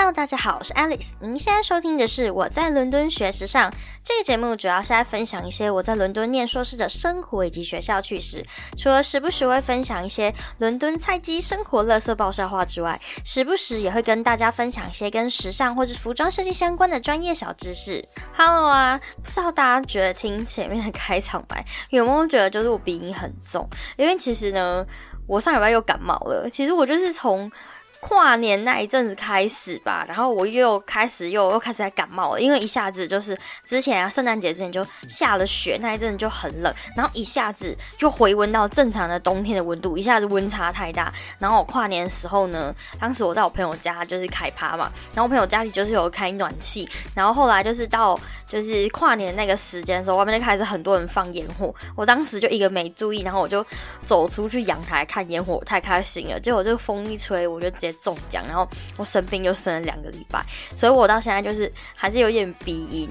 Hello，大家好，我是 Alice。您现在收听的是我在伦敦学时尚这个节目，主要是在分享一些我在伦敦念硕士的生活以及学校趣事。除了时不时会分享一些伦敦菜鸡生活乐色爆笑话之外，时不时也会跟大家分享一些跟时尚或者服装设计相关的专业小知识。Hello 啊，不知道大家觉得听前面的开场白有没有觉得就是我鼻音很重？因为其实呢，我上礼拜又感冒了。其实我就是从跨年那一阵子开始吧，然后我又开始又又开始在感冒了，因为一下子就是之前啊圣诞节之前就下了雪，那一阵就很冷，然后一下子就回温到正常的冬天的温度，一下子温差太大。然后我跨年的时候呢，当时我在我朋友家就是开趴嘛，然后我朋友家里就是有开暖气，然后后来就是到就是跨年那个时间的时候，外面就开始很多人放烟火，我当时就一个没注意，然后我就走出去阳台看烟火，太开心了，结果这个风一吹，我就直接。中奖，然后我生病又生了两个礼拜，所以我到现在就是还是有点鼻音。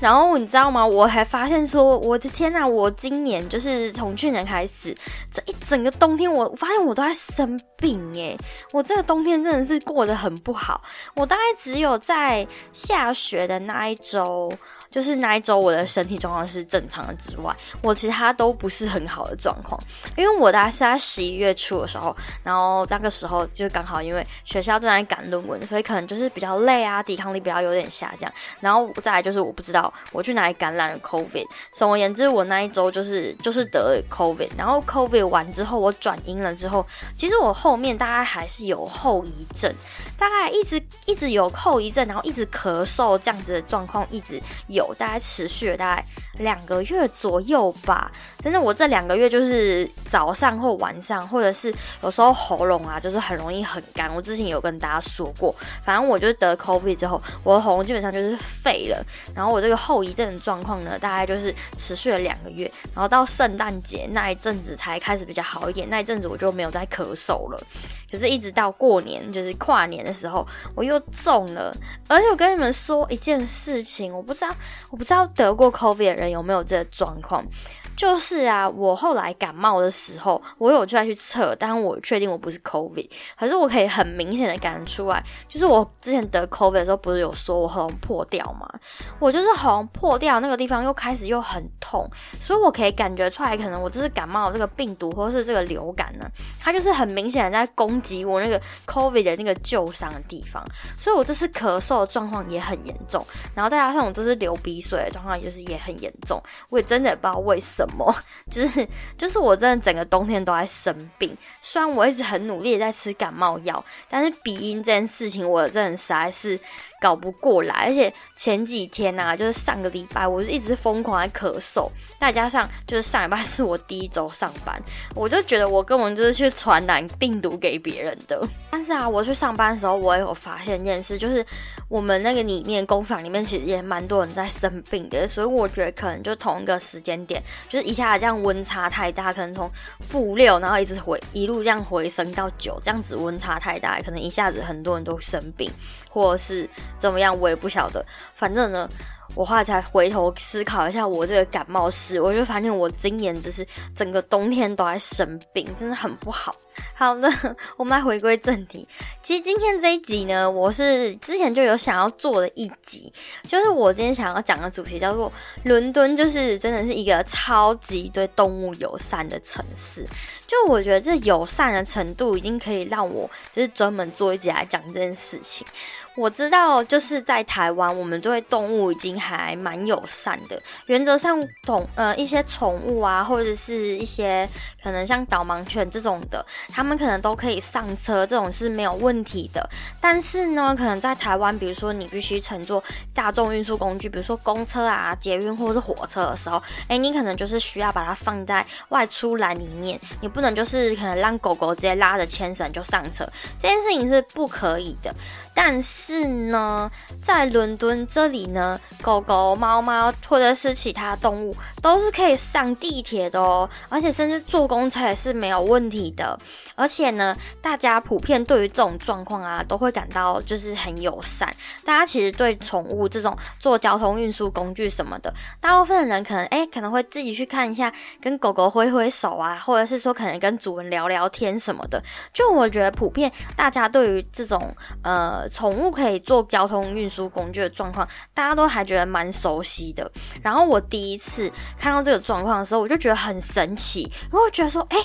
然后你知道吗？我还发现说，我的天呐，我今年就是从去年开始，这一整个冬天，我发现我都在生病诶，我这个冬天真的是过得很不好。我大概只有在下雪的那一周。就是那一周我的身体状况是正常的之外，我其他都不是很好的状况。因为我大概是在十一月初的时候，然后那个时候就刚好因为学校正在赶论文，所以可能就是比较累啊，抵抗力比较有点下降。然后再来就是我不知道我去哪里感染了 COVID。总而言之，我那一周就是就是得了 COVID。然后 COVID 完之后，我转阴了之后，其实我后面大概还是有后遗症，大概一直一直有后遗症，然后一直咳嗽这样子的状况一直有。大概持续了大概两个月左右吧，真的，我这两个月就是早上或晚上，或者是有时候喉咙啊，就是很容易很干。我之前有跟大家说过，反正我就是得 COVID 之后，我的喉咙基本上就是废了。然后我这个后遗症的状况呢，大概就是持续了两个月，然后到圣诞节那一阵子才开始比较好一点。那一阵子我就没有再咳嗽了，可是一直到过年，就是跨年的时候，我又中了。而且我跟你们说一件事情，我不知道。我不知道得过 COVID 的人有没有这个状况。就是啊，我后来感冒的时候，我有再去测，但我确定我不是 COVID，可是我可以很明显的感觉出来，就是我之前得 COVID 的时候，不是有说我喉咙破掉吗？我就是喉咙破掉那个地方又开始又很痛，所以我可以感觉出来，可能我这是感冒这个病毒或是这个流感呢，它就是很明显的在攻击我那个 COVID 的那个旧伤的地方，所以我这次咳嗽的状况也很严重，然后再加上我这次流鼻水的状况就是也很严重，我也真的不知道为什么。什么？就是就是我真的整个冬天都在生病。虽然我一直很努力在吃感冒药，但是鼻音这件事情，我真的实在是。搞不过来，而且前几天呐，就是上个礼拜，我是一直疯狂在咳嗽，再加上就是上礼拜是我第一周上班，我就觉得我根本就是去传染病毒给别人的。但是啊，我去上班的时候，我也有发现一件事，就是我们那个里面工厂里面其实也蛮多人在生病的，所以我觉得可能就同一个时间点，就是一下子这样温差太大，可能从负六，然后一直回一路这样回升到九，这样子温差太大，可能一下子很多人都生病，或者是。怎么样，我也不晓得。反正呢，我后来才回头思考一下我这个感冒史，我就发现我今年就是整个冬天都在生病，真的很不好。好的，我们来回归正题。其实今天这一集呢，我是之前就有想要做的一集，就是我今天想要讲的主题叫做伦敦，就是真的是一个超级对动物友善的城市。就我觉得这友善的程度，已经可以让我就是专门做一集来讲这件事情。我知道，就是在台湾，我们对动物已经还蛮友善的。原则上，宠呃一些宠物啊，或者是一些可能像导盲犬这种的。他们可能都可以上车，这种是没有问题的。但是呢，可能在台湾，比如说你必须乘坐大众运输工具，比如说公车啊、捷运或者是火车的时候，哎，你可能就是需要把它放在外出栏里面，你不能就是可能让狗狗直接拉着牵绳就上车，这件事情是不可以的。但是呢，在伦敦这里呢，狗狗、猫猫或者是其他动物都是可以上地铁的哦，而且甚至坐公车也是没有问题的。而且呢，大家普遍对于这种状况啊，都会感到就是很友善。大家其实对宠物这种做交通运输工具什么的，大部分的人可能哎可能会自己去看一下，跟狗狗挥挥手啊，或者是说可能跟主人聊聊天什么的。就我觉得普遍大家对于这种呃。宠物可以做交通运输工具的状况，大家都还觉得蛮熟悉的。然后我第一次看到这个状况的时候，我就觉得很神奇，我就觉得说，哎。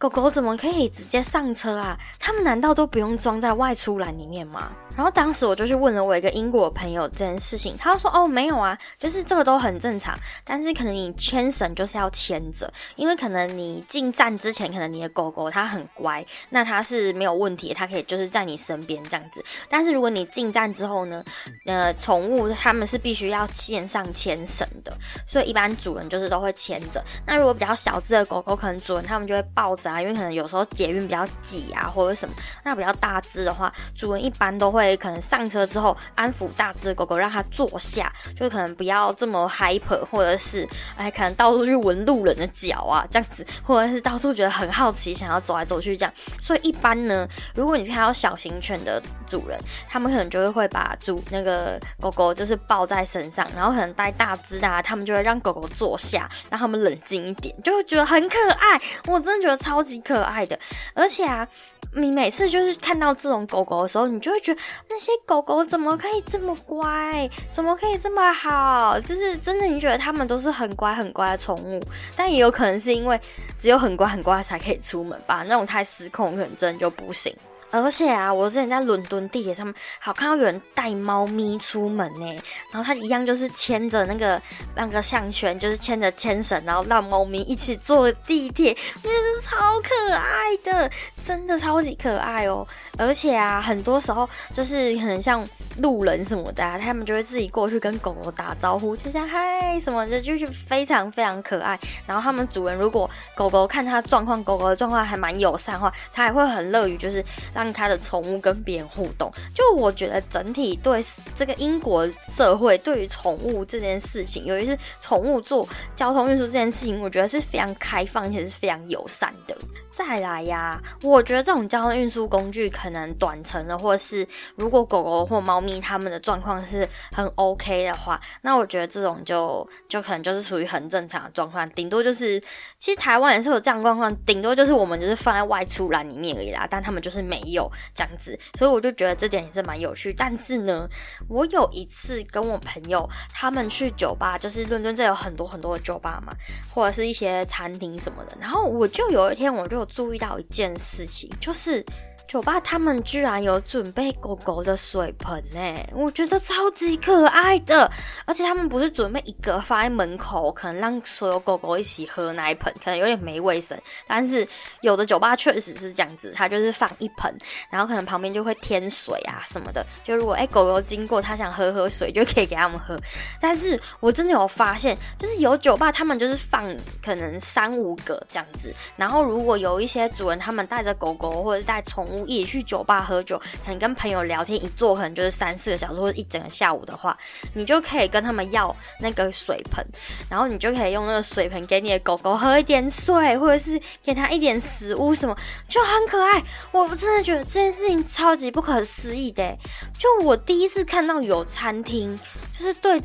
狗狗怎么可以直接上车啊？他们难道都不用装在外出栏里面吗？然后当时我就去问了我一个英国朋友这件事情，他说：“哦，没有啊，就是这个都很正常，但是可能你牵绳就是要牵着，因为可能你进站之前，可能你的狗狗它很乖，那它是没有问题，它可以就是在你身边这样子。但是如果你进站之后呢，呃，宠物它们是必须要线上牵绳的，所以一般主人就是都会牵着。那如果比较小只的狗狗，可能主人他们就会抱着啊，因为可能有时候捷运比较挤啊，或者什么。那比较大只的话，主人一般都会。”可能上车之后安抚大只狗狗，让它坐下，就可能不要这么 hyper，或者是哎，可能到处去闻路人的脚啊，这样子，或者是到处觉得很好奇，想要走来走去这样。所以一般呢，如果你看到小型犬的主人，他们可能就会会把主那个狗狗就是抱在身上，然后可能带大只的，他们就会让狗狗坐下，让他们冷静一点，就会觉得很可爱。我真的觉得超超级可爱的，而且啊。你每次就是看到这种狗狗的时候，你就会觉得那些狗狗怎么可以这么乖，怎么可以这么好？就是真的，你觉得它们都是很乖很乖的宠物，但也有可能是因为只有很乖很乖才可以出门吧？那种太失控，可能真的就不行。而且啊，我之前在伦敦地铁上面，好看到有人带猫咪出门呢，然后他一样就是牵着那个那个项圈，就是牵着牵绳，然后让猫咪一起坐地铁，我觉得超可爱的，真的超级可爱哦。而且啊，很多时候就是很像路人什么的啊，他们就会自己过去跟狗狗打招呼，就像嗨什么的，就是非常非常可爱。然后他们主人如果狗狗看它状况，狗狗的状况还蛮友善的话，它还会很乐于就是。让他的宠物跟别人互动，就我觉得整体对这个英国社会对于宠物这件事情，尤其是宠物做交通运输这件事情，我觉得是非常开放，而且是非常友善的。再来呀，我觉得这种交通运输工具可能短程的，或是如果狗狗或猫咪它们的状况是很 OK 的话，那我觉得这种就就可能就是属于很正常的状况，顶多就是其实台湾也是有这样状况，顶多就是我们就是放在外出栏里面而已啦，但他们就是没有这样子，所以我就觉得这点也是蛮有趣。但是呢，我有一次跟我朋友他们去酒吧，就是伦敦这有很多很多的酒吧嘛，或者是一些餐厅什么的，然后我就有一天我就。注意到一件事情，就是。酒吧他们居然有准备狗狗的水盆呢，我觉得超级可爱的。而且他们不是准备一个放在门口，可能让所有狗狗一起喝那一盆，可能有点没卫生。但是有的酒吧确实是这样子，它就是放一盆，然后可能旁边就会添水啊什么的。就如果哎狗狗经过，它想喝喝水，就可以给他们喝。但是我真的有发现，就是有酒吧他们就是放可能三五个这样子，然后如果有一些主人他们带着狗狗或者带宠物。一起去酒吧喝酒，可能跟朋友聊天，一坐可能就是三四个小时或者一整个下午的话，你就可以跟他们要那个水盆，然后你就可以用那个水盆给你的狗狗喝一点水，或者是给它一点食物什么，就很可爱。我真的觉得这件事情超级不可思议的，就我第一次看到有餐厅就是对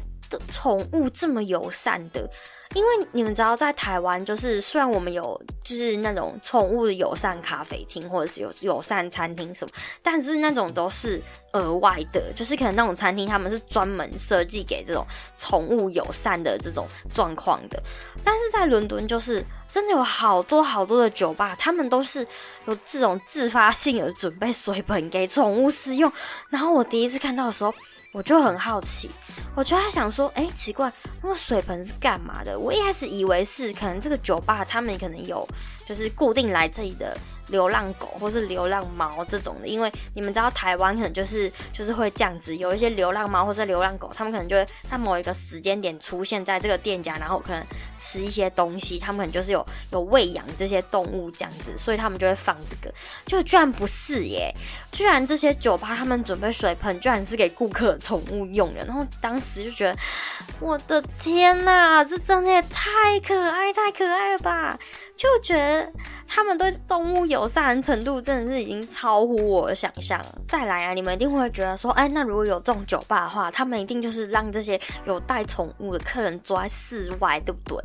宠物这么友善的。因为你们知道，在台湾就是虽然我们有就是那种宠物的友善咖啡厅或者是有友善餐厅什么，但是那种都是额外的，就是可能那种餐厅他们是专门设计给这种宠物友善的这种状况的。但是在伦敦，就是真的有好多好多的酒吧，他们都是有这种自发性的准备水盆给宠物使用。然后我第一次看到的时候。我就很好奇，我就在想说，哎，奇怪，那个水盆是干嘛的？我一开始以为是可能这个酒吧他们可能有，就是固定来这里的。流浪狗或是流浪猫这种的，因为你们知道台湾可能就是就是会这样子，有一些流浪猫或是流浪狗，他们可能就会在某一个时间点出现在这个店家，然后可能吃一些东西，他们可能就是有有喂养这些动物这样子，所以他们就会放这个。就居然不是耶，居然这些酒吧他们准备水盆，居然是给顾客宠物用的。然后当时就觉得，我的天呐，这真的也太可爱太可爱了吧！就觉得他们对动物友善程度真的是已经超乎我的想象。再来啊，你们一定会觉得说，哎，那如果有这种酒吧的话，他们一定就是让这些有带宠物的客人坐在室外，对不对？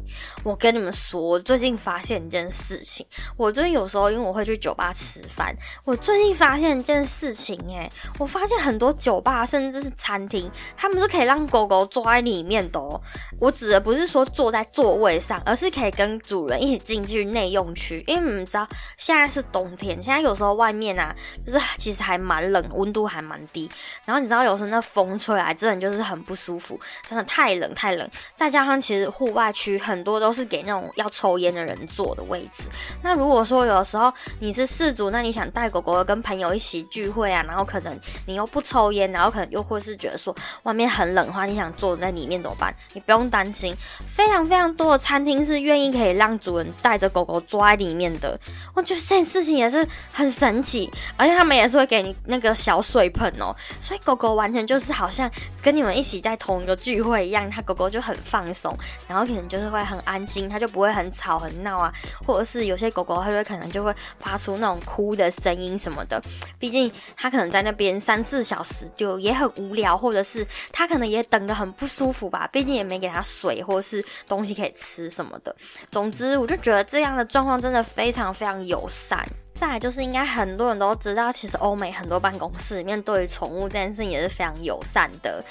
我跟你们说，我最近发现一件事情。我最近有时候因为我会去酒吧吃饭，我最近发现一件事情，哎，我发现很多酒吧甚至是餐厅，他们是可以让狗狗坐在里面的哦。我指的不是说坐在座位上，而是可以跟主人一起进去内用区。因为你知道现在是冬天，现在有时候外面啊，就是 其实还蛮冷，温度还蛮低。然后你知道有时候那风吹来，真的就是很不舒服，真的太冷太冷。再加上其实户外区很多都是给那种要抽烟的人坐的位置。那如果说有的时候你是事主，那你想带狗狗跟朋友一起聚会啊，然后可能你又不抽烟，然后可能又或是觉得说外面很冷的话，你想坐在里面怎么办？你不用担心，非常非常多的餐厅是愿意可以让主人带着狗狗坐在里面的。我觉得这件事情也是很神奇，而且他们也是会给你那个小水盆哦，所以狗狗完全就是好像跟你们一起在同一个聚会一样，它狗狗就很放松，然后可能就是会很安心，它就不会很吵很闹啊，或者是有些狗狗它就会可能就会发出那种哭的声音什么的，毕竟它可能在那边三四小时就也很无聊，或者是它可能也等得很不舒服吧，毕竟也没给它水或者是东西可以吃什么的。总之，我就觉得这 这样的状况真的非常非常友善。再来就是，应该很多人都知道，其实欧美很多办公室里面对于宠物这件事情也是非常友善的。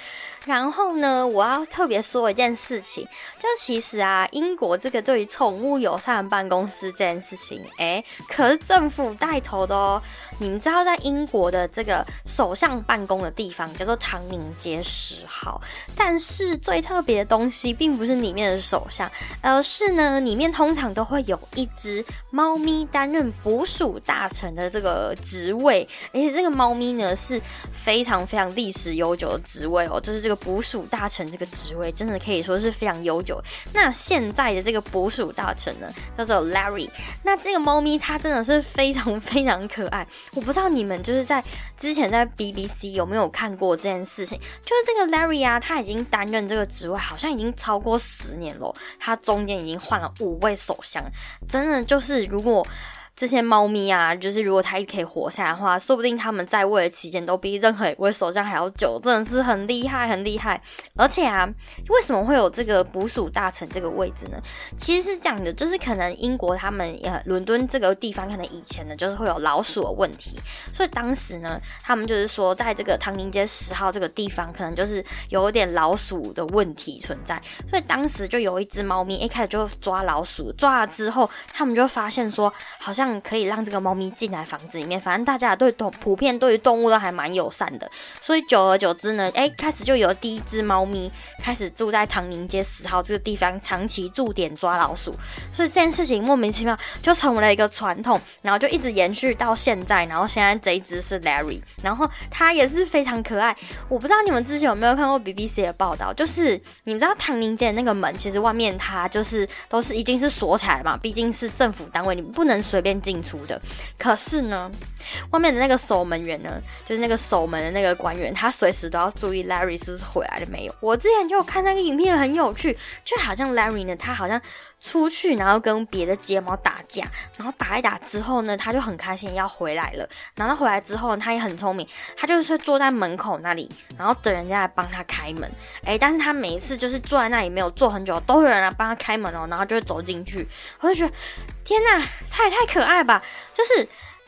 然后呢，我要特别说一件事情，就其实啊，英国这个对于宠物友善的办公室这件事情，哎，可是政府带头的哦。你们知道，在英国的这个首相办公的地方叫做唐宁街十号，但是最特别的东西并不是里面的首相，而是呢，里面通常都会有一只猫咪担任捕鼠大臣的这个职位，而且这个猫咪呢是非常非常历史悠久的职位哦，就是这个捕鼠大臣这个职位真的可以说是非常悠久。那现在的这个捕鼠大臣呢，叫做 Larry，那这个猫咪它真的是非常非常可爱。我不知道你们就是在之前在 BBC 有没有看过这件事情，就是这个 Larry 啊，他已经担任这个职位，好像已经超过十年了，他中间已经换了五位首相，真的就是如果。这些猫咪啊，就是如果它可以活下来的话，说不定它们在位的期间都比任何一位首相还要久，真的是很厉害，很厉害。而且啊，为什么会有这个捕鼠大臣这个位置呢？其实是这样的，就是可能英国他们呃伦敦这个地方，可能以前呢就是会有老鼠的问题，所以当时呢，他们就是说在这个唐宁街十号这个地方，可能就是有点老鼠的问题存在，所以当时就有一只猫咪一开始就抓老鼠，抓了之后，他们就发现说好像。可以让这个猫咪进来房子里面，反正大家对动普遍对于动物都还蛮友善的，所以久而久之呢，哎，开始就有第一只猫咪开始住在唐宁街十号这个地方，长期驻点抓老鼠，所以这件事情莫名其妙就成为了一个传统，然后就一直延续到现在，然后现在这一只是 Larry，然后它也是非常可爱。我不知道你们之前有没有看过 BBC 的报道，就是你们知道唐宁街那个门，其实外面它就是都是已经是锁起来了嘛，毕竟是政府单位，你不能随便。进出的，可是呢，外面的那个守门员呢，就是那个守门的那个官员，他随时都要注意 Larry 是不是回来了没有。我之前就看那个影片，很有趣，就好像 Larry 呢，他好像出去，然后跟别的睫毛打架，然后打一打之后呢，他就很开心要回来了。然后回来之后呢，他也很聪明，他就是坐在门口那里，然后等人家来帮他开门。哎，但是他每一次就是坐在那里没有坐很久，都会有人来帮他开门哦，然后就会走进去，我就觉得。天呐，他也太可爱吧！就是。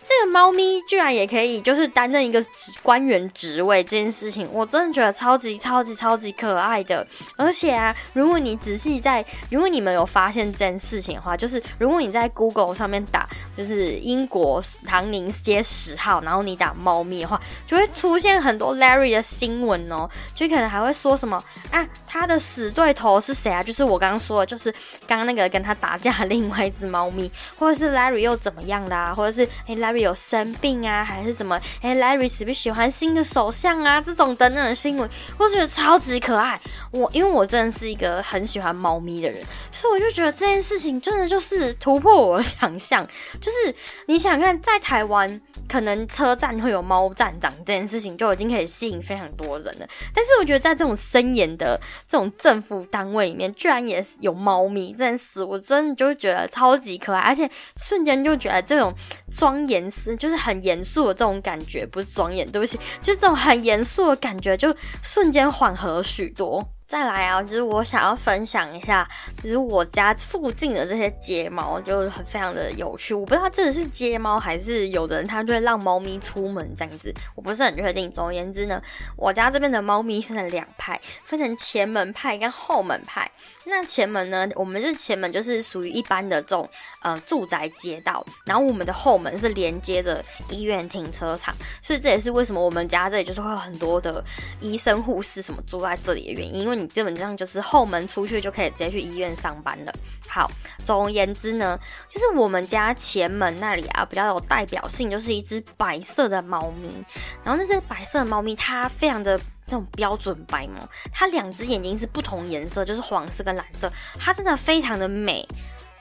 这个猫咪居然也可以，就是担任一个职官员职位这件事情，我真的觉得超级超级超级可爱的。而且啊，如果你仔细在，如果你们有发现这件事情的话，就是如果你在 Google 上面打，就是英国唐宁街十号，然后你打猫咪的话，就会出现很多 Larry 的新闻哦，就可能还会说什么啊，他的死对头是谁啊？就是我刚刚说的，就是刚刚那个跟他打架另外一只猫咪，或者是 Larry 又怎么样啦，或者是哎 Larry。有生病啊，还是什么？哎，Larry 喜不喜欢新的首相啊？这种等等的新闻，我觉得超级可爱。我因为我真的是一个很喜欢猫咪的人，所以我就觉得这件事情真的就是突破我的 想象。就是你想看，在台湾可能车站会有猫站长这件事情，就已经可以吸引非常多人了。但是我觉得在这种森严的这种政府单位里面，居然也有猫咪这件事，我真的就觉得超级可爱，而且瞬间就觉得这种庄严就是很严肃的这种感觉，不是庄严，对不起，就这种很严肃的感觉，就瞬间缓和许多。再来啊，就是我想要分享一下，就是我家附近的这些街猫，就很非常的有趣。我不知道这是街猫还是有的人他就会让猫咪出门这样子，我不是很确定。总而言之呢，我家这边的猫咪分成两派，分成前门派跟后门派。那前门呢？我们是前门，就是属于一般的这种呃住宅街道，然后我们的后门是连接着医院停车场，所以这也是为什么我们家这里就是会有很多的医生护士什么住在这里的原因，因为你基本上就是后门出去就可以直接去医院上班了。好，总而言之呢，就是我们家前门那里啊比较有代表性，就是一只白色的猫咪，然后那只白色的猫咪它非常的。那种标准白猫，它两只眼睛是不同颜色，就是黄色跟蓝色，它真的非常的美，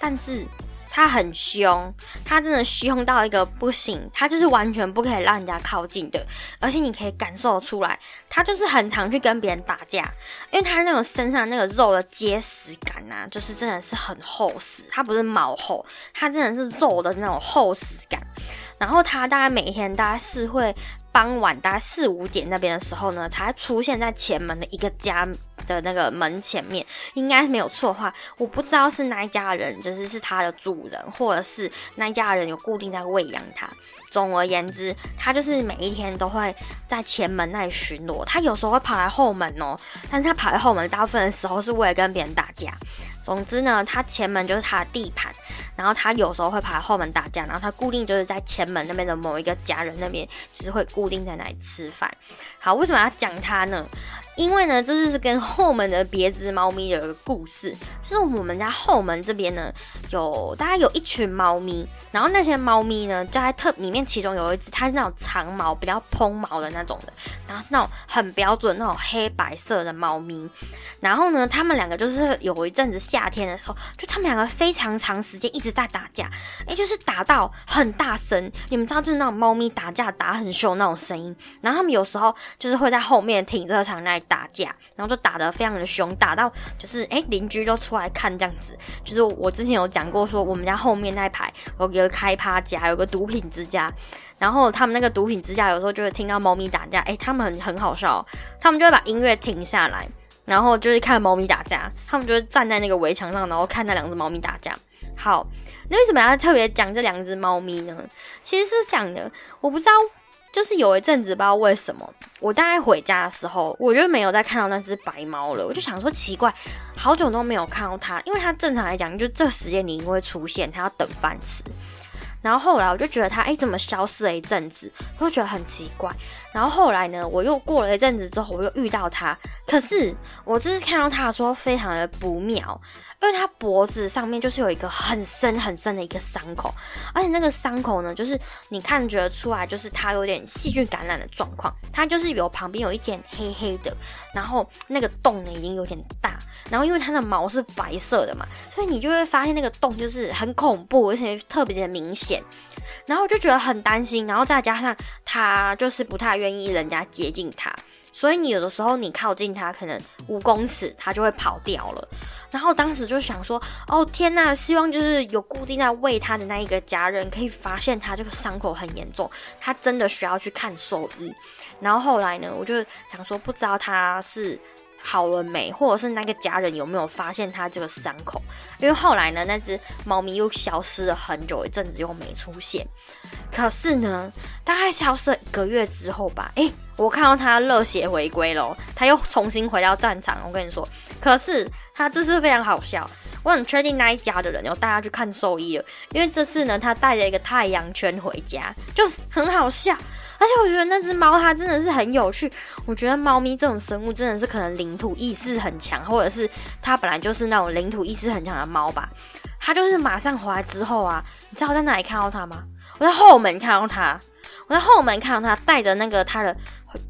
但是它很凶，它真的凶到一个不行，它就是完全不可以让人家靠近的，而且你可以感受出来，它就是很常去跟别人打架，因为它那种身上那个肉的结实感啊，就是真的是很厚实，它不是毛厚，它真的是肉的那种厚实感，然后它大概每天大概是会。傍晚大概四五点那边的时候呢，才出现在前门的一个家的那个门前面，应该是没有错的话，我不知道是那一家人，就是是他的主人，或者是那一家人有固定在喂养它。总而言之，他就是每一天都会在前门那里巡逻，他有时候会跑来后门哦，但是他跑来后门大部分的时候是为了跟别人打架。总之呢，他前门就是他的地盘，然后他有时候会跑后门打架，然后他固定就是在前门那边的某一个家人那边，就是会固定在那里吃饭。好，为什么要讲它呢？因为呢，这就是跟后门的别只猫咪有一个故事。就是我们家后门这边呢，有大概有一群猫咪，然后那些猫咪呢，就在特里面，其中有一只，它是那种长毛、比较蓬毛的那种的，然后是那种很标准那种黑白色的猫咪。然后呢，他们两个就是有一阵子夏天的时候，就他们两个非常长时间一直在打架，哎，就是打到很大声。你们知道，就是那种猫咪打架打很凶那种声音。然后他们有时候就是会在后面停车场那里。打架，然后就打得非常的凶，打到就是哎邻居都出来看这样子。就是我之前有讲过说，我们家后面那一排有一个开趴家，有个毒品之家。然后他们那个毒品之家有时候就会听到猫咪打架，哎，他们很很好笑，他们就会把音乐停下来，然后就是看猫咪打架。他们就会站在那个围墙上，然后看那两只猫咪打架。好，那为什么要特别讲这两只猫咪呢？其实是想的，我不知道。就是有一阵子，不知道为什么，我大概回家的时候，我就没有再看到那只白猫了。我就想说奇怪，好久都没有看到它，因为它正常来讲，就这时间你会出现，它要等饭吃。然后后来我就觉得它，哎，怎么消失了一阵子？我就觉得很奇怪。然后后来呢，我又过了一阵子之后，我又遇到它，可是我这次看到它的时候，非常的不妙。因为它脖子上面就是有一个很深很深的一个伤口，而且那个伤口呢，就是你看觉得出来，就是它有点细菌感染的状况。它就是有旁边有一点黑黑的，然后那个洞呢已经有点大，然后因为它的毛是白色的嘛，所以你就会发现那个洞就是很恐怖，而且特别的明显。然后我就觉得很担心，然后再加上他就是不太愿意人家接近他。所以你有的时候你靠近他，可能五公尺，他就会跑掉了。然后当时就想说，哦天呐，希望就是有固定在喂他的那一个家人可以发现他这个伤口很严重，他真的需要去看兽医。然后后来呢，我就想说，不知道他是。好了没？或者是那个家人有没有发现他这个伤口？因为后来呢，那只猫咪又消失了很久一阵子，又没出现。可是呢，大概消失了一个月之后吧，诶，我看到它热血回归了，它又重新回到战场。我跟你说，可是它这次非常好笑，我很确定那一家的人要带它去看兽医了，因为这次呢，它带着一个太阳圈回家，就是很好笑。而且我觉得那只猫它真的是很有趣。我觉得猫咪这种生物真的是可能领土意识很强，或者是它本来就是那种领土意识很强的猫吧。它就是马上回来之后啊，你知道我在哪里看到它吗？我在后门看到它，我在后门看到它带着那个它的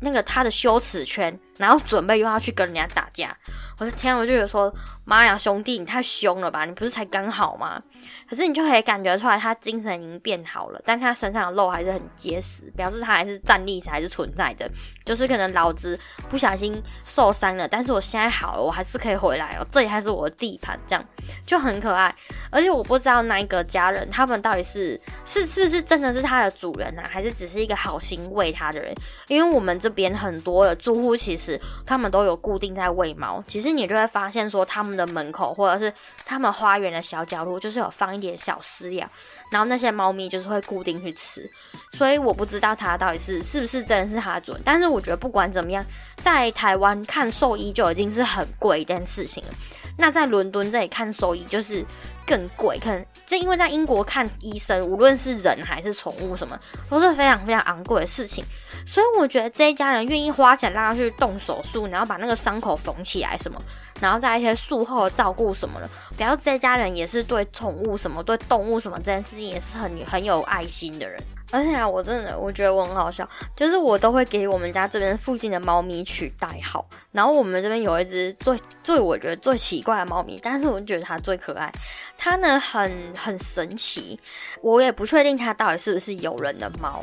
那个它的羞耻圈，然后准备又要去跟人家打架。我的天，我就觉得说，妈呀，兄弟，你太凶了吧？你不是才刚好吗？可是你就可以感觉出来，他精神已经变好了，但他身上的肉还是很结实，表示他还是战力还是存在的。就是可能老子不小心受伤了，但是我现在好了，我还是可以回来了。这里还是我的地盘，这样就很可爱。而且我不知道那一个家人，他们到底是是是不是真的是他的主人啊，还是只是一个好心喂他的人？因为我们这边很多的住户其实他们都有固定在喂猫，其实你就会发现说他们的门口或者是他们花园的小角落，就是有放一点小饲料，然后那些猫咪就是会固定去吃。所以我不知道它到底是是不是真的是它的主人，但是我。我觉得不管怎么样，在台湾看兽医就已经是很贵一件事情了。那在伦敦这里看兽医就是更贵，可能就因为在英国看医生，无论是人还是宠物，什么都是非常非常昂贵的事情。所以我觉得这一家人愿意花钱让他去动手术，然后把那个伤口缝起来什么，然后在一些术后照顾什么的，表示这一家人也是对宠物什么、对动物什么这件事情也是很很有爱心的人。而且啊，我真的我觉得我很好笑，就是我都会给我们家这边附近的猫咪取代号。然后我们这边有一只最最我觉得最奇怪的猫咪，但是我觉得它最可爱。它呢很很神奇，我也不确定它到底是不是有人的猫，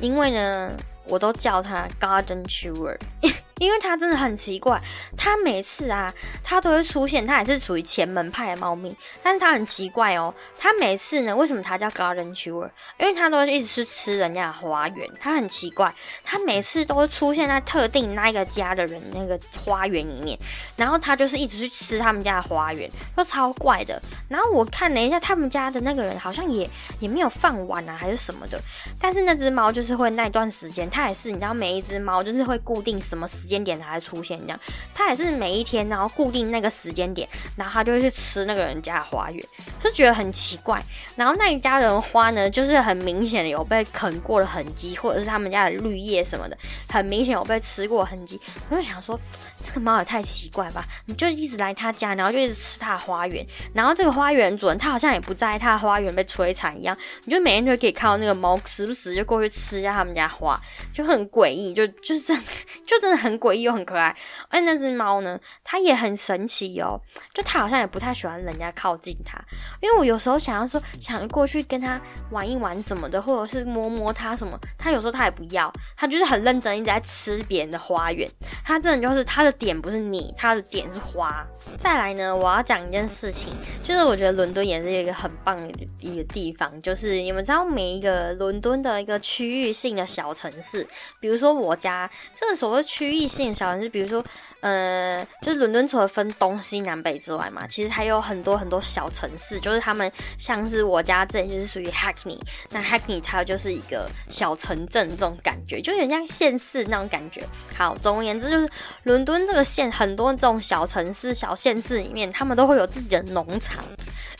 因为呢我都叫它 Garden Chewer。因为它真的很奇怪，它每次啊，它都会出现，它也是属于前门派的猫咪，但是它很奇怪哦，它每次呢，为什么它叫 garden chewer？因为它都一直去吃人家的花园，它很奇怪，它每次都会出现在特定那一个家的人那个花园里面，然后它就是一直去吃他们家的花园，就超怪的。然后我看了一下他们家的那个人，好像也也没有放碗啊，还是什么的，但是那只猫就是会那段时间，它也是，你知道，每一只猫就是会固定什么。间点才会出现这样，他也是每一天，然后固定那个时间点，然后他就会去吃那个人家的花园，就觉得很奇怪。然后那一家人花呢，就是很明显的有被啃过的痕迹，或者是他们家的绿叶什么的，很明显有被吃过的痕迹。我就想说。这个猫也太奇怪吧！你就一直来他家，然后就一直吃他的花园，然后这个花园主人他好像也不在意他的花园被摧残一样，你就每天就可以看到那个猫时不时就过去吃一下他们家花，就很诡异，就就是真就真的很诡异又很可爱。而且那只猫呢，它也很神奇哦，就它好像也不太喜欢人家靠近它，因为我有时候想要说想过去跟它玩一玩什么的，或者是摸摸它什么，它有时候它也不要，它就是很认真一直在吃别人的花园，它真的就是它的。点不是你，它的点是花。再来呢，我要讲一件事情，就是我觉得伦敦也是一个很棒的一个地方，就是你们知道每一个伦敦的一个区域性的小城市，比如说我家这个所谓区域性小城市，比如说。呃，就是伦敦除了分东西南北之外嘛，其实还有很多很多小城市，就是他们像是我家这里就是属于 Hackney，那 Hackney 它就是一个小城镇这种感觉，就有点像县市那种感觉。好，总而言之就是伦敦这个县很多这种小城市、小县市里面，他们都会有自己的农场。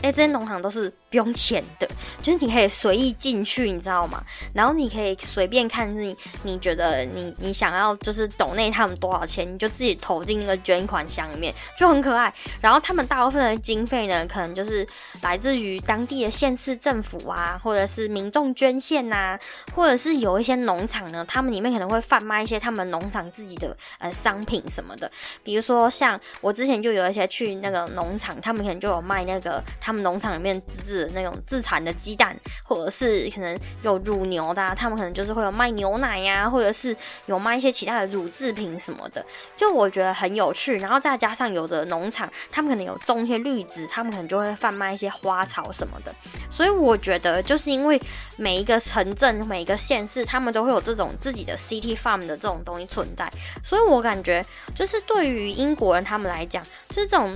哎，这些农场都是不用钱的，就是你可以随意进去，你知道吗？然后你可以随便看你你觉得你你想要就是抖内他们多少钱，你就自己投进那个捐款箱里面，就很可爱。然后他们大部分的经费呢，可能就是来自于当地的县市政府啊，或者是民众捐献呐，或者是有一些农场呢，他们里面可能会贩卖一些他们农场自己的呃商品什么的，比如说像我之前就有一些去那个农场，他们可能就有卖那个。他们农场里面自制的那种自产的鸡蛋，或者是可能有乳牛的，他们可能就是会有卖牛奶呀，或者是有卖一些其他的乳制品什么的，就我觉得很有趣。然后再加上有的农场，他们可能有种一些绿植，他们可能就会贩卖一些花草什么的。所以我觉得，就是因为每一个城镇、每一个县市，他们都会有这种自己的 city farm 的这种东西存在，所以我感觉就是对于英国人他们来讲，就是这种。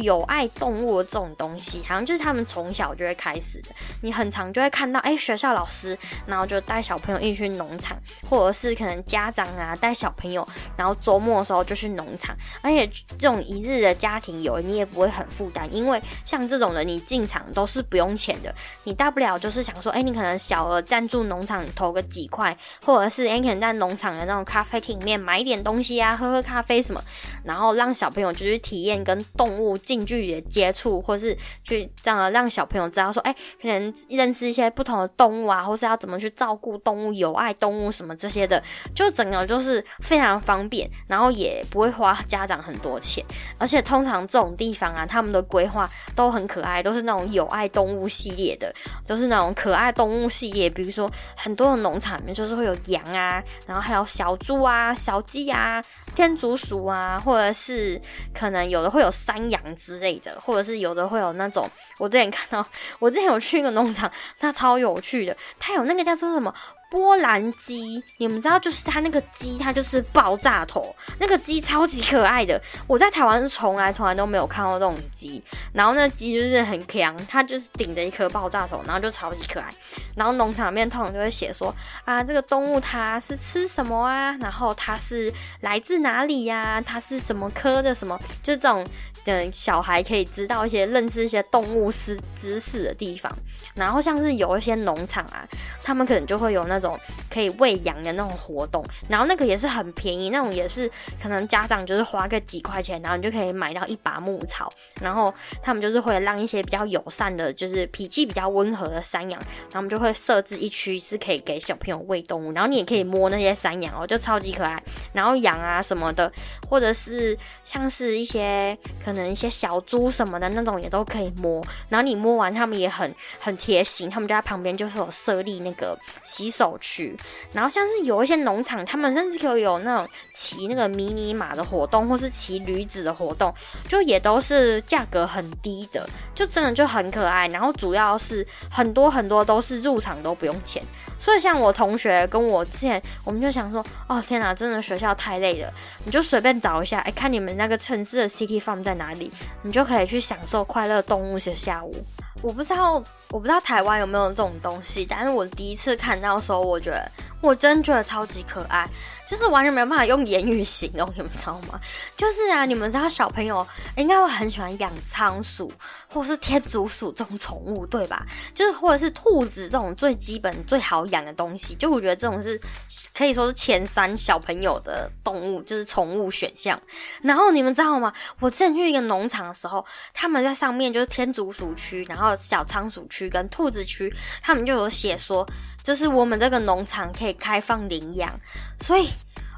有爱动物这种东西，好像就是他们从小就会开始的。你很常就会看到，哎，学校老师，然后就带小朋友一起去农场，或者是可能家长啊带小朋友，然后周末的时候就去农场。而且这种一日的家庭游，你也不会很负担，因为像这种的，你进场都是不用钱的。你大不了就是想说，哎，你可能小额赞助农场投个几块，或者是哎，可能在农场的那种咖啡厅里面买一点东西啊，喝喝咖啡什么，然后让小朋友就是体验跟动物。近距离的接触，或是去这样让小朋友知道说，哎，可能认识一些不同的动物啊，或是要怎么去照顾动物、友爱动物什么这些的，就整个就是非常方便，然后也不会花家长很多钱，而且通常这种地方啊，他们的规划都很可爱，都是那种友爱动物系列的，都是那种可爱动物系列，比如说很多的农场里面就是会有羊啊，然后还有小猪啊、小鸡啊、天竺鼠啊，或者是可能有的会有山羊之类的，或者是有的会有那种，我之前看到，我之前有去一个农场，它超有趣的，它有那个叫做什么？波兰鸡，你们知道，就是它那个鸡，它就是爆炸头，那个鸡超级可爱的。我在台湾是从来从来都没有看过这种鸡，然后那鸡就是很强，它就是顶着一颗爆炸头，然后就超级可爱。然后农场里面通常就会写说啊，这个动物它是吃什么啊，然后它是来自哪里呀，它是什么科的什么，就这种嗯小孩可以知道一些认识一些动物知知识的地方。然后像是有一些农场啊，他们可能就会有那那种可以喂羊的那种活动，然后那个也是很便宜，那种也是可能家长就是花个几块钱，然后你就可以买到一把牧草，然后他们就是会让一些比较友善的，就是脾气比较温和的山羊，他们就会设置一区是可以给小朋友喂动物，然后你也可以摸那些山羊哦，就超级可爱。然后羊啊什么的，或者是像是一些可能一些小猪什么的那种也都可以摸，然后你摸完他们也很很。贴心，他们就在旁边，就是有设立那个洗手区。然后像是有一些农场，他们甚至可以有那种骑那个迷你马的活动，或是骑驴子的活动，就也都是价格很低的，就真的就很可爱。然后主要是很多很多都是入场都不用钱，所以像我同学跟我之前，我们就想说，哦天哪，真的学校太累了，你就随便找一下，哎，看你们那个城市的 City Farm 在哪里，你就可以去享受快乐动物的下午。我不知道，我不知道台湾有没有这种东西，但是我第一次看到的时候，我觉得我真觉得超级可爱。就是完全没有办法用言语形容，你们知道吗？就是啊，你们知道小朋友应该会很喜欢养仓鼠或是天竺鼠这种宠物，对吧？就是或者是兔子这种最基本最好养的东西，就我觉得这种是可以说是前三小朋友的动物，就是宠物选项。然后你们知道吗？我之前去一个农场的时候，他们在上面就是天竺鼠区，然后小仓鼠区跟兔子区，他们就有写说。就是我们这个农场可以开放领养，所以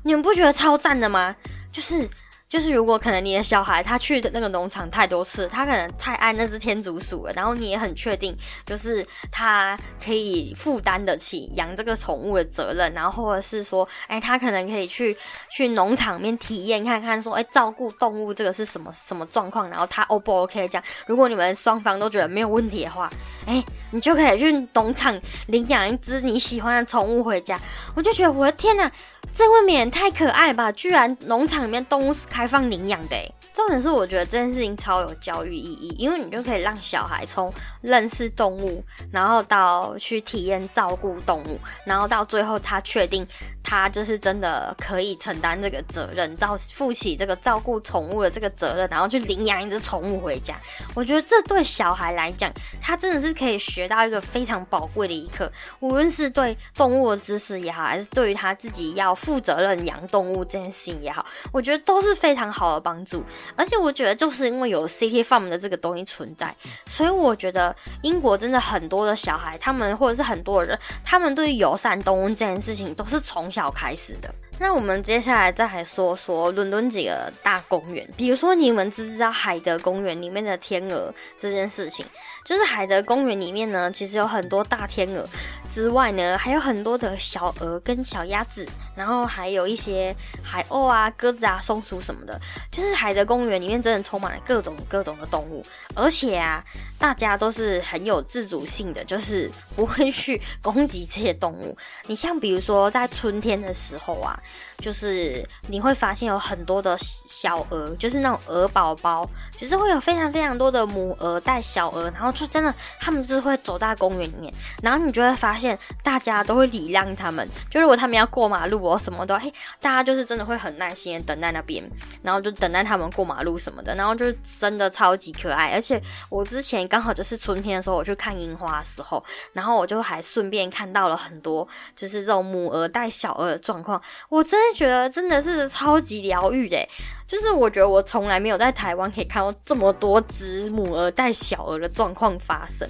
你们不觉得超赞的吗？就是。就是如果可能你的小孩他去的那个农场太多次，他可能太爱那只天竺鼠了，然后你也很确定，就是他可以负担得起养这个宠物的责任，然后或者是说，哎，他可能可以去去农场面体验看看，说，哎，照顾动物这个是什么什么状况，然后他 O 不 OK 这样？如果你们双方都觉得没有问题的话，哎，你就可以去农场领养一只你喜欢的宠物回家。我就觉得我的天呐！这未免太可爱了吧！居然农场里面动物是开放领养的，重点是我觉得这件事情超有教育意义，因为你就可以让小孩从认识动物，然后到去体验照顾动物，然后到最后他确定他就是真的可以承担这个责任，照负起这个照顾宠物的这个责任，然后去领养一只宠物回家。我觉得这对小孩来讲，他真的是可以学到一个非常宝贵的一课，无论是对动物的知识也好，还是对于他自己要。负责任养动物这件事情也好，我觉得都是非常好的帮助。而且我觉得就是因为有 City Farm 的这个东西存在，所以我觉得英国真的很多的小孩，他们或者是很多人，他们对友善动物这件事情都是从小开始的。那我们接下来再来说说伦敦几个大公园，比如说你们知不知道海德公园里面的天鹅这件事情？就是海德公园里面呢，其实有很多大天鹅之外呢，还有很多的小鹅跟小鸭子，然后还有一些海鸥啊、鸽子啊、松鼠什么的。就是海德公园里面真的充满了各种各种的动物，而且啊，大家都是很有自主性的，就是不会去攻击这些动物。你像比如说在春天的时候啊。就是你会发现有很多的小鹅，就是那种鹅宝宝，就是会有非常非常多的母鹅带小鹅，然后就真的他们就是会走在公园里面，然后你就会发现大家都会礼让他们，就如果他们要过马路我什么的，嘿，大家就是真的会很耐心的等在那边，然后就等待他们过马路什么的，然后就真的超级可爱。而且我之前刚好就是春天的时候我去看樱花的时候，然后我就还顺便看到了很多就是这种母鹅带小鹅的状况，我。我真的觉得真的是超级疗愈的，就是我觉得我从来没有在台湾可以看到这么多只母鹅带小鹅的状况发生。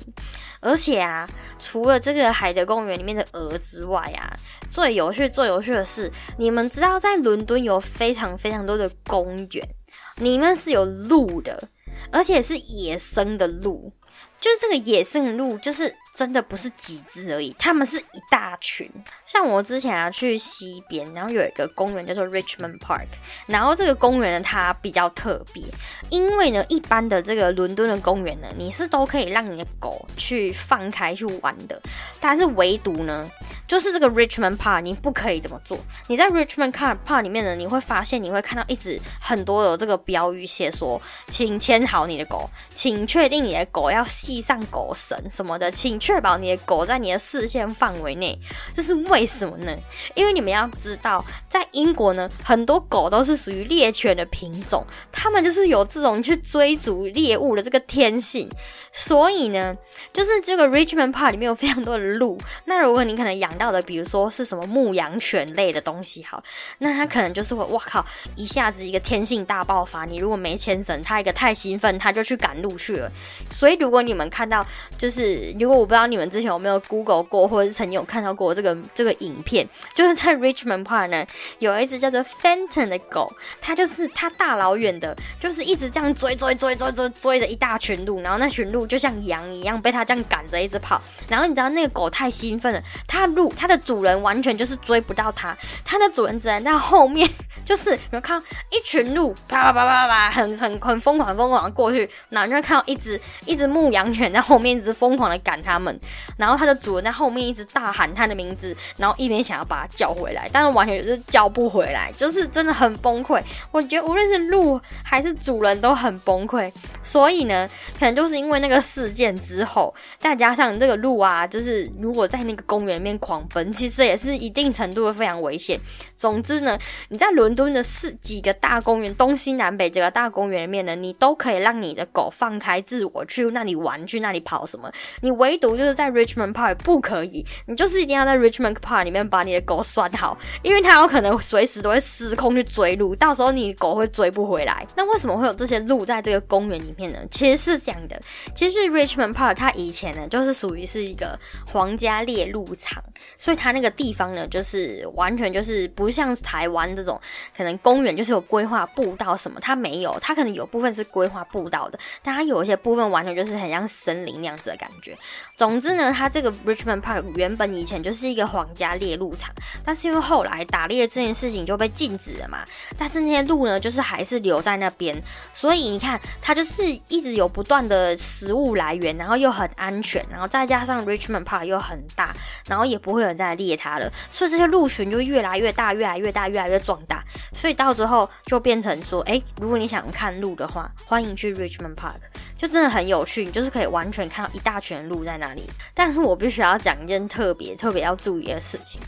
而且啊，除了这个海德公园里面的鹅之外啊，最有趣、最有趣的是，你们知道在伦敦有非常非常多的公园，里面是有鹿的，而且是野生的鹿，就是这个野生鹿，就是。真的不是几只而已，他们是一大群。像我之前啊去西边，然后有一个公园叫做 Richmond Park，然后这个公园呢它比较特别，因为呢一般的这个伦敦的公园呢，你是都可以让你的狗去放开去玩的，但是唯独呢就是这个 Richmond Park 你不可以这么做。你在 Richmond Park 里面呢，你会发现你会看到一直很多有这个标语写说，请牵好你的狗，请确定你的狗要系上狗绳什么的，请。确保你的狗在你的视线范围内，这是为什么呢？因为你们要知道，在英国呢，很多狗都是属于猎犬的品种，它们就是有这种去追逐猎物的这个天性。所以呢，就是这个 Richmond Park 里面有非常多的鹿。那如果你可能养到的，比如说是什么牧羊犬类的东西，好，那它可能就是会，哇靠，一下子一个天性大爆发。你如果没牵绳，它一个太兴奋，它就去赶路去了。所以如果你们看到，就是如果我不知道。你们之前有没有 Google 过，或者是曾经有看到过这个这个影片？就是在 Richmond Park 呢，有一只叫做 Fenton 的狗，它就是它大老远的，就是一直这样追追追追追追着一大群鹿，然后那群鹿就像羊一样被它这样赶着一直跑。然后你知道那个狗太兴奋了，它鹿它的主人完全就是追不到它，它的主人只能在后面，就是有看到一群鹿啪啪啪啪啪很很很疯狂疯狂过去，然后就会看到一只一只牧羊犬在后面一直疯狂的赶它他们。然后它的主人在后面一直大喊它的名字，然后一边想要把它叫回来，但是完全就是叫不回来，就是真的很崩溃。我觉得无论是鹿还是主人都很崩溃。所以呢，可能就是因为那个事件之后，再加上这个鹿啊，就是如果在那个公园里面狂奔，其实也是一定程度的非常危险。总之呢，你在伦敦的四几个大公园，东西南北几个大公园里面呢，你都可以让你的狗放开自我去那里玩，去那里跑什么。你唯独就是在 Richmond Park 不可以，你就是一定要在 Richmond Park 里面把你的狗拴好，因为它有可能随时都会失控去追鹿，到时候你狗会追不回来。那为什么会有这些鹿在这个公园里面呢？其实是这样的，其实 Richmond Park 它以前呢就是属于是一个皇家猎鹿场，所以它那个地方呢就是完全就是不。不像台湾这种，可能公园就是有规划步道什么，它没有，它可能有部分是规划步道的，但它有一些部分完全就是很像森林那样子的感觉。总之呢，它这个 Richmond Park 原本以前就是一个皇家猎鹿场，但是因为后来打猎这件事情就被禁止了嘛，但是那些鹿呢，就是还是留在那边，所以你看，它就是一直有不断的食物来源，然后又很安全，然后再加上 Richmond Park 又很大，然后也不会有人再来猎它了，所以这些鹿群就越来越大。越来越大，越来越壮大，所以到之后就变成说，哎，如果你想看鹿的话，欢迎去 Richmond Park，就真的很有趣，你就是可以完全看到一大群鹿在那哪里。但是我必须要讲一件特别特别要注意的事情。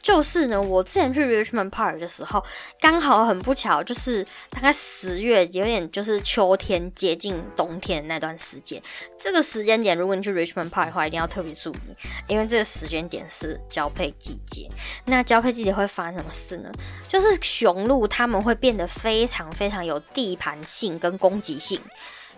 就是呢，我之前去 Richmond Park 的时候，刚好很不巧，就是大概十月，有点就是秋天接近冬天的那段时间。这个时间点，如果你去 Richmond Park 的话，一定要特别注意，因为这个时间点是交配季节。那交配季节会发生什么事呢？就是雄鹿它们会变得非常非常有地盘性跟攻击性。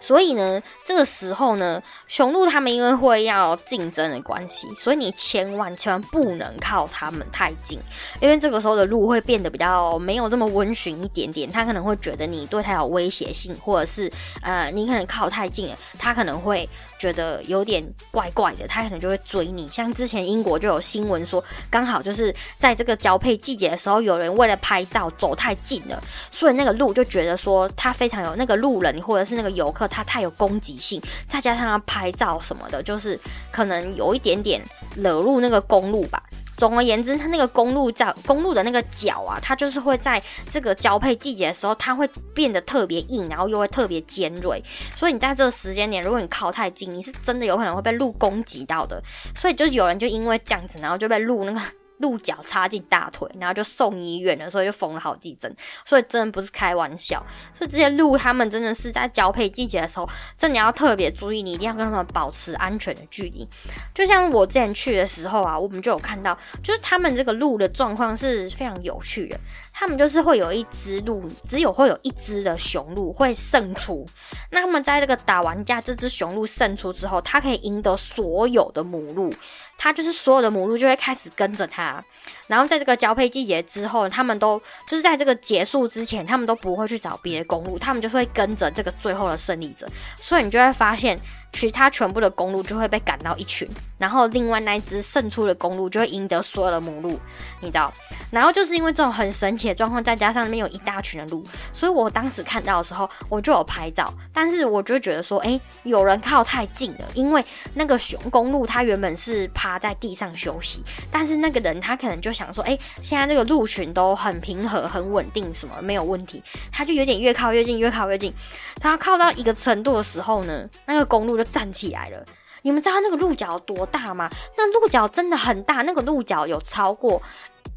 所以呢，这个时候呢，雄鹿他们因为会要竞争的关系，所以你千万千万不能靠他们太近，因为这个时候的鹿会变得比较没有这么温驯一点点，它可能会觉得你对它有威胁性，或者是呃，你可能靠太近了，它可能会。觉得有点怪怪的，他可能就会追你。像之前英国就有新闻说，刚好就是在这个交配季节的时候，有人为了拍照走太近了，所以那个鹿就觉得说他非常有那个路人或者是那个游客，他太有攻击性，再加上他拍照什么的，就是可能有一点点惹怒那个公路吧。总而言之，它那个公路角公路的那个角啊，它就是会在这个交配季节的时候，它会变得特别硬，然后又会特别尖锐。所以你在这个时间点，如果你靠太近，你是真的有可能会被鹿攻击到的。所以就有人就因为这样子，然后就被鹿那个鹿角插进大腿，然后就送医院了，所以就缝了好几针。所以真的不是开玩笑。所以这些鹿，他们真的是在交配季节的时候，真的要特别注意，你一定要跟他们保持安全的距离。就像我之前去的时候啊，我们就有看到，就是他们这个鹿的状况是非常有趣的。他们就是会有一只鹿，只有会有一只的雄鹿会胜出。那他们在这个打完架，这只雄鹿胜出之后，它可以赢得所有的母鹿。它就是所有的母鹿就会开始跟着它，然后在这个交配季节之后，他们都就是在这个结束之前，他们都不会去找别的公鹿，他们就会跟着这个最后的胜利者。所以你就会发现。其他全部的公鹿就会被赶到一群，然后另外那一只胜出的公鹿就会赢得所有的母鹿，你知道？然后就是因为这种很神奇的状况，再加上那边有一大群的鹿，所以我当时看到的时候，我就有拍照。但是我就觉得说，哎，有人靠太近了，因为那个雄公鹿它原本是趴在地上休息，但是那个人他可能就想说，哎，现在这个鹿群都很平和、很稳定，什么没有问题，他就有点越靠越近，越靠越近。他靠到一个程度的时候呢，那个公鹿。就站起来了，你们知道那个鹿角有多大吗？那鹿角真的很大，那个鹿角有超过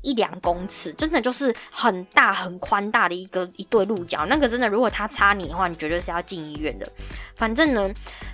一两公尺，真的就是很大很宽大的一个一对鹿角。那个真的，如果它插你的话，你绝对是要进医院的。反正呢，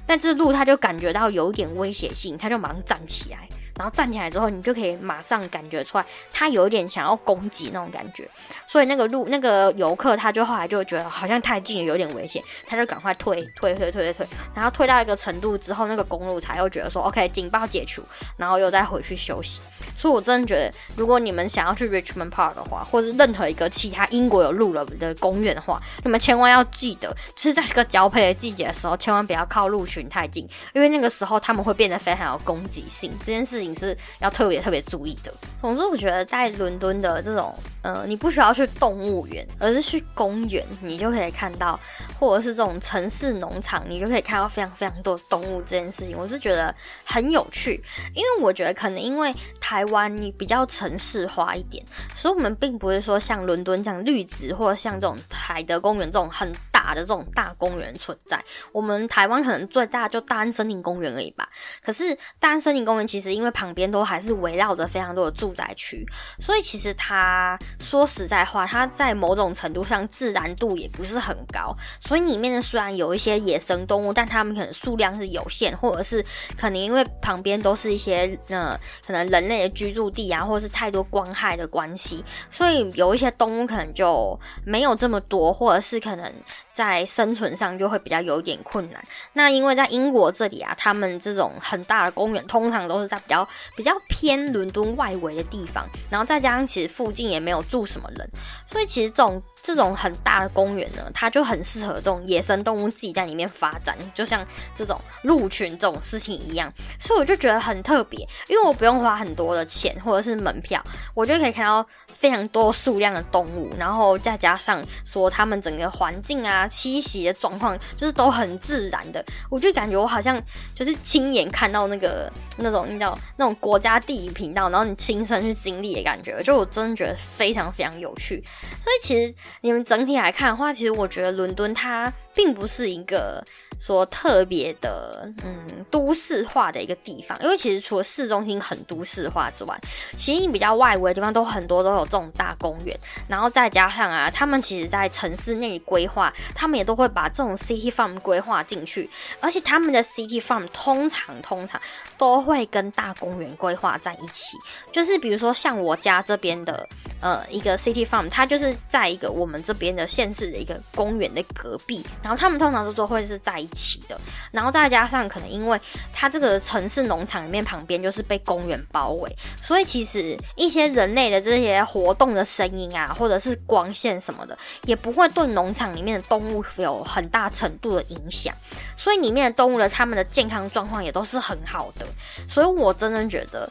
但是鹿它就感觉到有一点威胁性，它就马上站起来。然后站起来之后，你就可以马上感觉出来，他有一点想要攻击那种感觉。所以那个路那个游客他就后来就觉得好像太近了，有点危险，他就赶快退退退退退退。然后退到一个程度之后，那个公路才又觉得说 OK 警报解除，然后又再回去休息。所以我真的觉得，如果你们想要去 Richmond Park 的话，或者任何一个其他英国有路了的公园的话，你们千万要记得，就是在这个交配的季节的时候，千万不要靠鹿群太近，因为那个时候他们会变得非常有攻击性。这件事情。是要特别特别注意的。总之，我觉得在伦敦的这种，呃，你不需要去动物园，而是去公园，你就可以看到，或者是这种城市农场，你就可以看到非常非常多动物这件事情，我是觉得很有趣。因为我觉得可能因为台湾你比较城市化一点，所以我们并不是说像伦敦这样绿植，或者像这种海德公园这种很大的这种大公园存在。我们台湾可能最大就大安森林公园而已吧。可是大安森林公园其实因为旁边都还是围绕着非常多的住宅区，所以其实它说实在话，它在某种程度上自然度也不是很高。所以里面呢虽然有一些野生动物，但它们可能数量是有限，或者是可能因为旁边都是一些呃可能人类的居住地啊，或者是太多光害的关系，所以有一些动物可能就没有这么多，或者是可能在生存上就会比较有点困难。那因为在英国这里啊，他们这种很大的公园通常都是在比较比较偏伦敦外围的地方，然后再加上其实附近也没有住什么人，所以其实这种这种很大的公园呢，它就很适合这种野生动物自己在里面发展，就像这种鹿群这种事情一样。所以我就觉得很特别，因为我不用花很多的钱或者是门票，我就可以看到非常多数量的动物，然后再加上说他们整个环境啊栖息的状况就是都很自然的，我就感觉我好像就是亲眼看到那个那种你知道那种国家地理频道，然后你亲身去经历的感觉，就我真的觉得非常非常有趣。所以其实你们整体来看的话，其实我觉得伦敦它并不是一个。说特别的，嗯，都市化的一个地方，因为其实除了市中心很都市化之外，其实比较外围的地方都很多都有这种大公园，然后再加上啊，他们其实在城市内规划，他们也都会把这种 city farm 规划进去，而且他们的 city farm 通常通常都会跟大公园规划在一起，就是比如说像我家这边的，呃，一个 city farm，它就是在一个我们这边的县市的一个公园的隔壁，然后他们通常都都会是在一。起的，然后再加上可能因为它这个城市农场里面旁边就是被公园包围，所以其实一些人类的这些活活动的声音啊，或者是光线什么的，也不会对农场里面的动物有很大程度的影响，所以里面的动物的它们的健康状况也都是很好的，所以我真的觉得。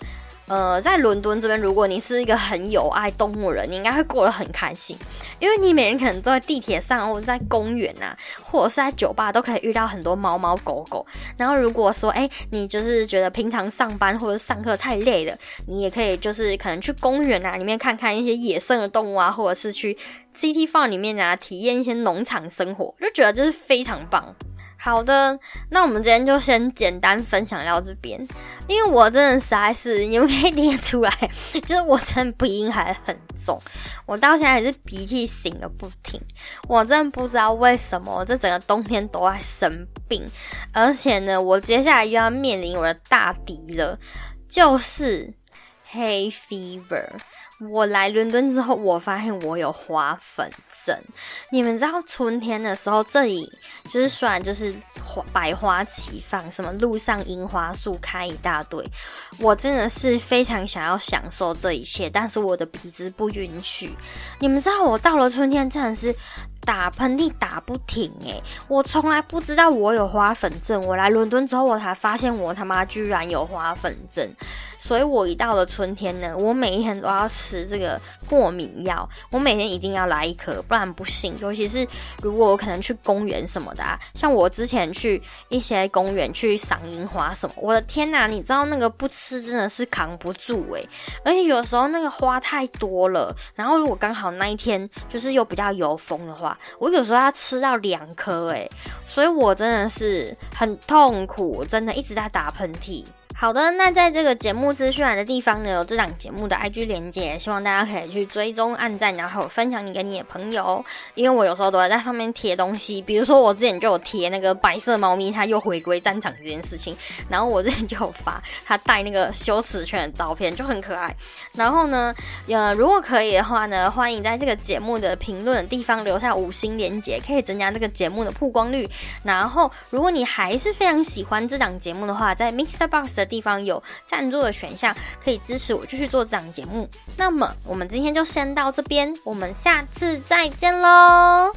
呃，在伦敦这边，如果你是一个很有爱动物人，你应该会过得很开心，因为你每天可能都在地铁上，或者在公园啊，或者是在酒吧，都可以遇到很多猫猫狗狗。然后如果说，哎，你就是觉得平常上班或者上课太累了，你也可以就是可能去公园啊里面看看一些野生的动物啊，或者是去 City Farm 里面啊体验一些农场生活，就觉得这是非常棒。好的，那我们今天就先简单分享到这边，因为我真的实在是，你们可以听得出来，就是我真的鼻音还很重，我到现在还是鼻涕擤个不停，我真的不知道为什么，我这整个冬天都在生病，而且呢，我接下来又要面临我的大敌了，就是黑 fever。我来伦敦之后，我发现我有花粉症。你们知道春天的时候，这里就是虽然就是花百花齐放，什么路上樱花树开一大堆，我真的是非常想要享受这一切，但是我的鼻子不允许。你们知道我到了春天真的是打喷嚏打不停诶，我从来不知道我有花粉症，我来伦敦之后我才发现我他妈居然有花粉症。所以我一到了春天呢，我每一天都要吃这个过敏药，我每天一定要来一颗，不然不行。尤其是如果我可能去公园什么的，啊，像我之前去一些公园去赏樱花什么，我的天哪，你知道那个不吃真的是扛不住诶。而且有时候那个花太多了，然后如果刚好那一天就是又比较有风的话，我有时候要吃到两颗诶。所以我真的是很痛苦，真的一直在打喷嚏。好的，那在这个节目资讯栏的地方呢，有这档节目的 IG 连接，希望大家可以去追踪、按赞，然后分享你给你的朋友。因为我有时候都会在上面贴东西，比如说我之前就有贴那个白色猫咪它又回归战场这件事情，然后我之前就有发它带那个羞耻犬的照片，就很可爱。然后呢，呃，如果可以的话呢，欢迎在这个节目的评论的地方留下五星连接，可以增加这个节目的曝光率。然后，如果你还是非常喜欢这档节目的话，在 Mixer Box 的地方有赞助的选项，可以支持我继续做这档节目。那么，我们今天就先到这边，我们下次再见喽。